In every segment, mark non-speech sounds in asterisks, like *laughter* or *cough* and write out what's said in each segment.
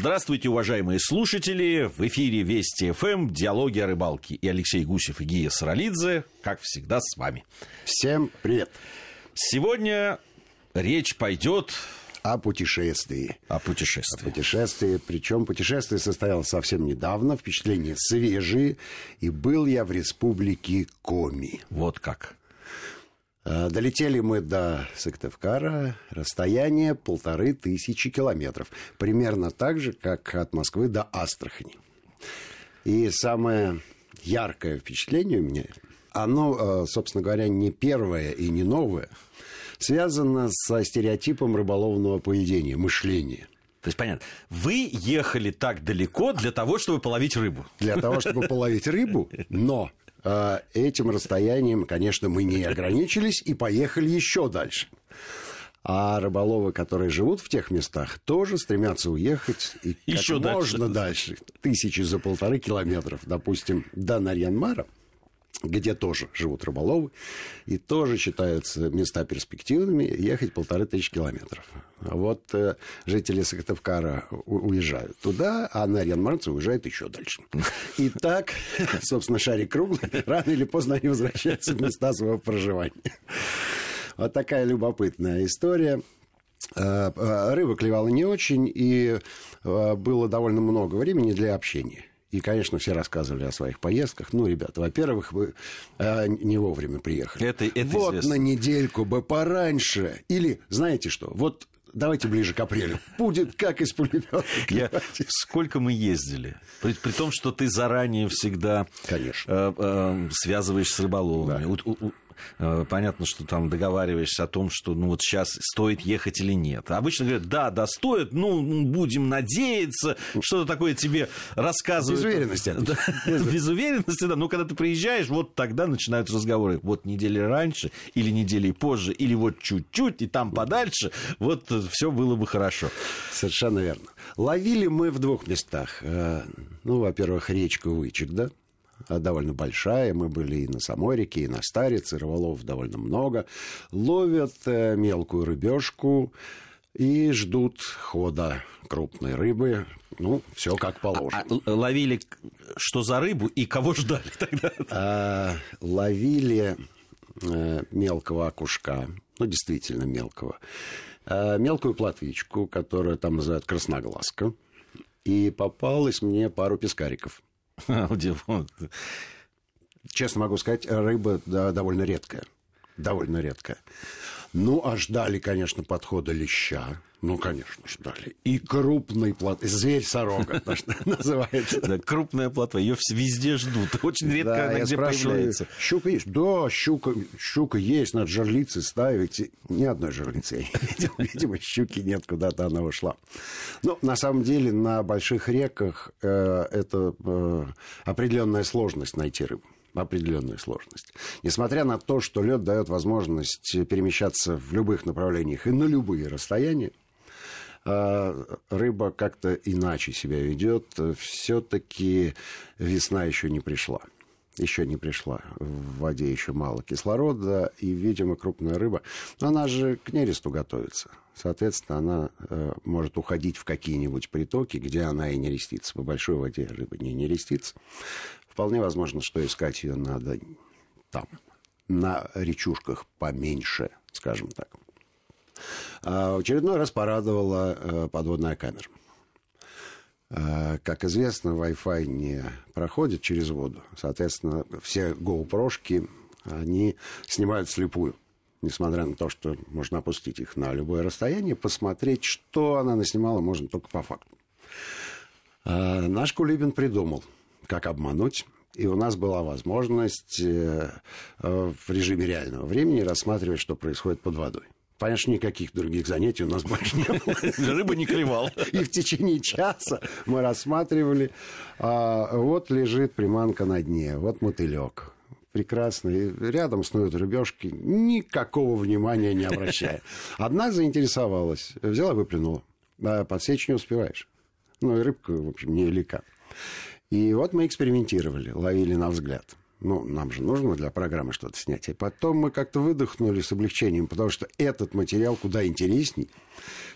Здравствуйте, уважаемые слушатели. В эфире Вести ФМ, диалоги о рыбалке. И Алексей Гусев и Гия Саралидзе, как всегда, с вами. Всем привет. Сегодня речь пойдет о путешествии. О путешествии. О путешествии. Причем путешествие состоялось совсем недавно, впечатления свежие. И был я в республике Коми. Вот как. А, долетели мы до Сыктывкара, расстояние полторы тысячи километров. Примерно так же, как от Москвы до Астрахани. И самое яркое впечатление у меня, оно, а, собственно говоря, не первое и не новое, связано со стереотипом рыболовного поведения, мышления – то есть, понятно, вы ехали так далеко для того, чтобы половить рыбу. Для того, чтобы половить рыбу, но этим расстоянием, конечно, мы не ограничились и поехали еще дальше. А рыболовы, которые живут в тех местах, тоже стремятся уехать и Еще как дальше. можно дальше. Тысячи за полторы километров, допустим, до Нарьянмара – где тоже живут рыболовы, и тоже считаются места перспективными, ехать полторы тысячи километров. А вот э, жители Сыктывкара уезжают туда, а на Рианмарце уезжают еще дальше. И так, *laughs* собственно, шарик круглый, *laughs* рано или поздно они возвращаются в места своего проживания. Вот такая любопытная история. Э, э, рыба клевала не очень, и э, было довольно много времени для общения. И, конечно, все рассказывали о своих поездках. Ну, ребята, во-первых, вы э, не вовремя приехали. Это, это вот известно. на недельку бы пораньше. Или, знаете что, вот давайте ближе к апрелю. Будет как из пулемета. Я... Сколько мы ездили? При, при том, что ты заранее всегда Конечно. Э, э, связываешь с рыболовами. Да. У, у, понятно, что там договариваешься о том, что ну вот сейчас стоит ехать или нет. Обычно говорят, да, да, стоит, ну, будем надеяться, что-то такое тебе рассказывают. Без уверенности. Без уверенности, да. Ну, когда ты приезжаешь, вот тогда начинаются разговоры. Вот недели раньше, или недели позже, или вот чуть-чуть, и там подальше, вот все было бы хорошо. Совершенно верно. Ловили мы в двух местах. Э, ну, во-первых, речку Вычек, да? А, довольно большая. Мы были и на самой реке, и на Старице. Рыболов довольно много. Ловят э, мелкую рыбешку и ждут хода крупной рыбы. Ну, все как положено. А, а, ловили что за рыбу и кого ждали тогда? А, ловили а, мелкого окушка, ну, действительно мелкого. А, мелкую платвичку, которую там называют красноглазка. И попалось мне пару пескариков. *laughs* Честно могу сказать, рыба довольно редкая. Довольно редкая. Ну, а ждали, конечно, подхода леща. Ну, конечно, ждали. И крупный плот, зверь-сорога, *laughs* называется. Да, крупная плотва, ее везде ждут. *laughs* Очень редко она где появляется. Щука есть? Да, щука, щука есть, надо жерлицы ставить. Ни одной жерлицы я не *laughs* Видимо, щуки нет, куда-то она ушла. Но на самом деле на больших реках э, это э, определенная сложность найти рыбу определенная сложность. Несмотря на то, что лед дает возможность перемещаться в любых направлениях и на любые расстояния, а, рыба как-то иначе себя ведет. Все-таки весна еще не пришла. Еще не пришла. В воде еще мало кислорода, и, видимо, крупная рыба, она же к нересту готовится. Соответственно, она э, может уходить в какие-нибудь притоки, где она и не рестится. По большой воде рыба не нерестится. Вполне возможно, что искать ее надо там, на речушках поменьше, скажем так. А очередной раз порадовала э, подводная камера. А, как известно, Wi-Fi не проходит через воду. Соответственно, все GoPro-шки, они снимают слепую. Несмотря на то, что можно опустить их на любое расстояние, посмотреть, что она наснимала, можно только по факту. А, наш Кулибин придумал – как обмануть. И у нас была возможность э, э, в режиме реального времени рассматривать, что происходит под водой. Конечно, никаких других занятий у нас больше не было. *laughs* Рыба не клевал. И в течение часа мы рассматривали. А, вот лежит приманка на дне, вот мотылек. Прекрасно. И рядом снуют рыбешки, никакого внимания не обращая. Одна заинтересовалась, взяла, выплюнула. А подсечь не успеваешь. Ну и рыбка, в общем, не велика. И вот мы экспериментировали, ловили на взгляд. Ну, нам же нужно для программы что-то снять. И потом мы как-то выдохнули с облегчением, потому что этот материал куда интересней,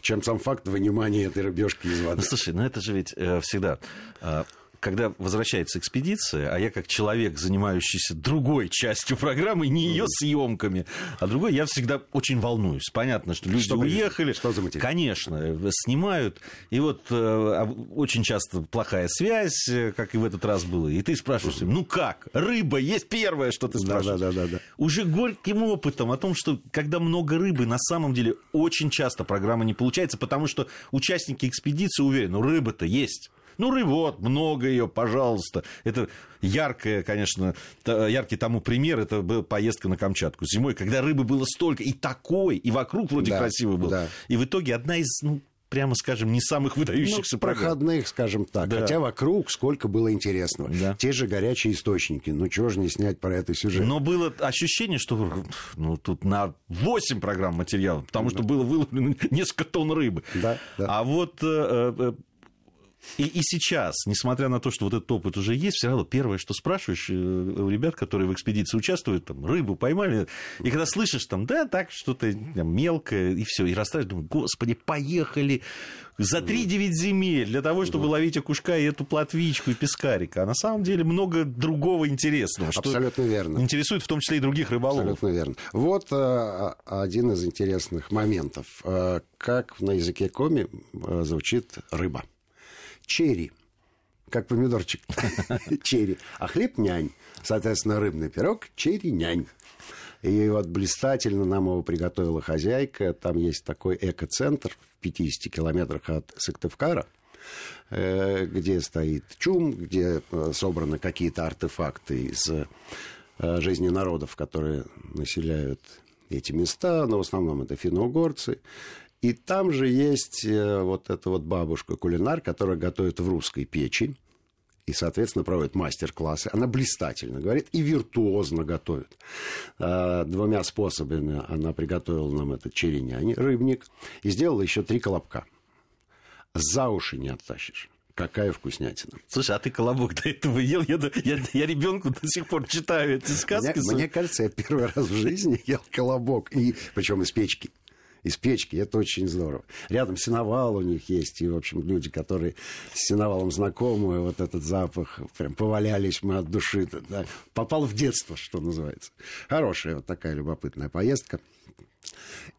чем сам факт вынимания этой рыбешки из воды. Ну, слушай, ну это же ведь э, всегда... Э, когда возвращается экспедиция, а я как человек, занимающийся другой частью программы, не ее съемками, а другой, я всегда очень волнуюсь. Понятно, что люди что уехали. Что за материал? Конечно, э, снимают. И вот э, очень часто плохая связь, э, как и в этот раз было. И ты спрашиваешь, ну как? Рыба есть первое, что ты спрашиваешь. Да, да, да, да. Уже горьким опытом о том, что когда много рыбы, на самом деле очень часто программа не получается, потому что участники экспедиции уверены, ну рыба-то есть. Ну, рыбот, много ее, пожалуйста. Это яркое, конечно, яркий тому пример, это была поездка на Камчатку зимой, когда рыбы было столько, и такой, и вокруг вроде да, красиво было. Да. И в итоге одна из, ну, прямо скажем, не самых выдающихся ну, проходных, скажем так. Да. Хотя вокруг сколько было интересного. Да. Те же горячие источники. Ну, чего же не снять про это сюжет? Но было ощущение, что ну, тут на 8 программ материала, потому да. что было выловлено несколько тонн рыбы. Да, да. А вот э, э и, и сейчас, несмотря на то, что вот этот опыт уже есть, все равно первое, что спрашиваешь э, у ребят, которые в экспедиции участвуют, там, рыбу поймали, и когда слышишь там, да, так, что-то мелкое, и все, и растаешь, думаю, господи, поехали за 3-9 земель для того, чтобы ловить окушка и эту платвичку и пескарика. А на самом деле много другого интересного. Абсолютно верно. Интересует в том числе и других рыболовов. Абсолютно верно. Вот э, один из интересных моментов. Э, как на языке коми э, звучит рыба черри, как помидорчик, *laughs* черри. А хлеб нянь. Соответственно, рыбный пирог черри нянь. И вот блистательно нам его приготовила хозяйка. Там есть такой эко-центр в 50 километрах от Сыктывкара, э, где стоит чум, где э, собраны какие-то артефакты из э, жизни народов, которые населяют эти места, но в основном это финно-угорцы. И там же есть э, вот эта вот бабушка-кулинар, которая готовит в русской печи. И, соответственно, проводит мастер-классы. Она блистательно говорит и виртуозно готовит. А, двумя способами она приготовила нам этот черенянь, рыбник, и сделала еще три колобка. За уши не оттащишь. Какая вкуснятина. Слушай, а ты колобок до этого ел? Я, я, я ребенку до сих пор читаю эти сказки. Мне, мне кажется, я первый раз в жизни ел колобок, и, причем из печки из печки. Это очень здорово. Рядом сеновал у них есть. И, в общем, люди, которые с сеновалом знакомы, вот этот запах, прям повалялись мы от души. Да. Попал в детство, что называется. Хорошая вот такая любопытная поездка.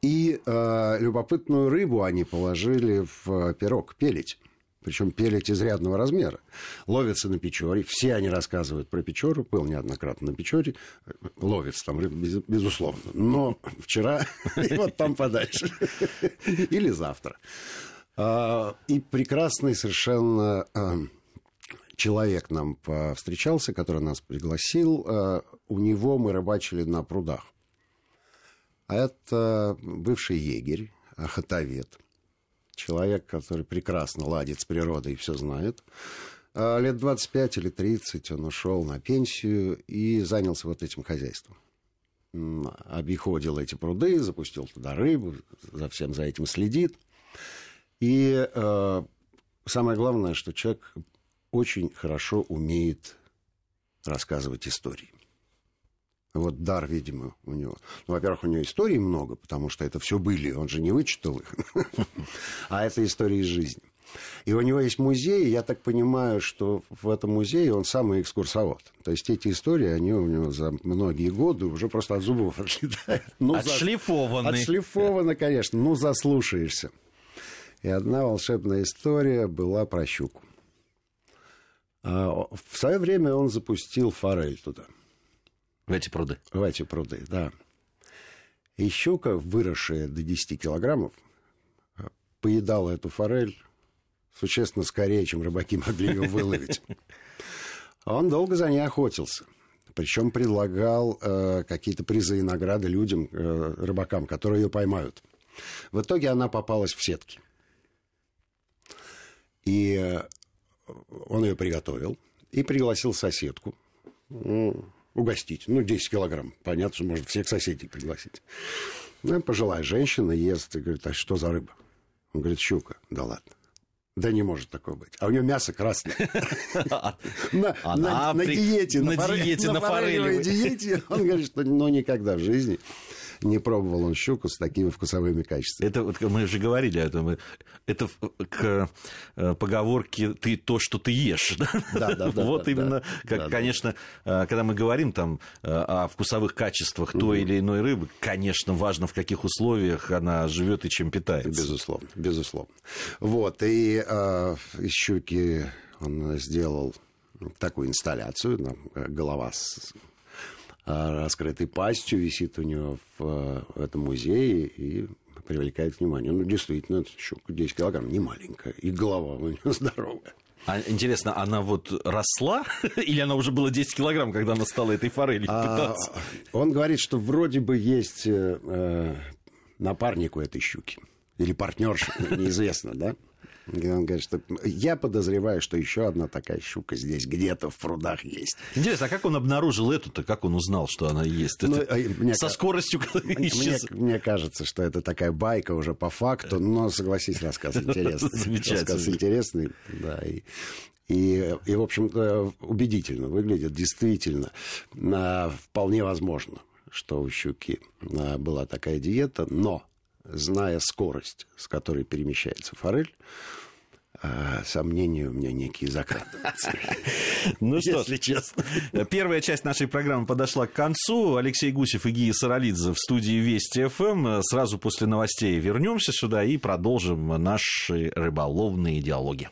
И э, любопытную рыбу они положили в пирог пелить причем пелить изрядного размера. Ловятся на Печоре, все они рассказывают про Печору, был неоднократно на Печоре, ловится там, безусловно. Но вчера *laughs* и вот там подальше. Или завтра. А, и прекрасный совершенно а, человек нам встречался, который нас пригласил. А, у него мы рыбачили на прудах. Это бывший егерь, охотовед человек, который прекрасно ладит с природой и все знает. А лет 25 или 30 он ушел на пенсию и занялся вот этим хозяйством. Обиходил эти пруды, запустил туда рыбу, за всем за этим следит. И э, самое главное, что человек очень хорошо умеет рассказывать истории. Вот дар, видимо, у него. Ну, во-первых, у него историй много, потому что это все были, он же не вычитал их. *laughs* А это истории из жизни. И у него есть музей, я так понимаю, что в этом музее он самый экскурсовод. То есть эти истории, они у него за многие годы уже просто от зубов отлетают. Ну, Отшлифованы. За... Отшлифованы, конечно. Ну, заслушаешься. И одна волшебная история была про щуку. А, в свое время он запустил форель туда – в эти пруды? В эти пруды, да. И щука, выросшая до 10 килограммов, поедала эту форель существенно скорее, чем рыбаки могли ее выловить. Он долго за ней охотился. Причем предлагал э, какие-то призы и награды людям, э, рыбакам, которые ее поймают. В итоге она попалась в сетки. И э, он ее приготовил и пригласил соседку угостить. Ну, 10 килограмм. Понятно, что можно всех соседей пригласить. Ну, пожилая женщина ест и говорит, а что за рыба? Он говорит, щука. Да ладно. Да не может такого быть. А у него мясо красное. *laughs* На диете, на диете, на форелевой диете. Он говорит, что ну никогда в жизни не пробовал он щуку с такими вкусовыми качествами. Это вот мы уже говорили о этом. Это к э, поговорке «ты то, что ты ешь». Да, да, да. Вот именно, как, конечно, э, когда мы говорим там э, о вкусовых качествах той или иной рыбы, конечно, важно, в каких условиях она живет и чем питается. Безусловно, безусловно. Вот, и э, из щуки он сделал такую инсталляцию, голова с раскрытой пастью, висит у него в, в этом музее и привлекает внимание. Ну, действительно, щука 10 килограмм, не маленькая, и голова у нее *laughs* здоровая. А интересно, она вот росла, *laughs* или она уже была 10 килограмм, когда она стала этой форелью питаться? А, он говорит, что вроде бы есть э, э напарник у этой щуки. Или партнерша, *laughs* неизвестно, да? И он говорит, что я подозреваю, что еще одна такая щука здесь где-то в прудах есть. Интересно, а как он обнаружил эту-то, как он узнал, что она есть? Ну, это мне, со скоростью, мне, мне кажется, что это такая байка уже по факту, но согласись, рассказ *laughs* интересный. Замечательно. Рассказ интересный, да, и, и, и в общем-то, убедительно выглядит, действительно, вполне возможно, что у щуки была такая диета, но зная скорость, с которой перемещается форель, а, сомнения у меня некие закрадываются. *laughs* Ну что ж, честно. Первая часть нашей программы подошла к концу. Алексей Гусев и Гия Саралидзе в студии Вести ФМ. Сразу после новостей вернемся сюда и продолжим наши рыболовные диалоги.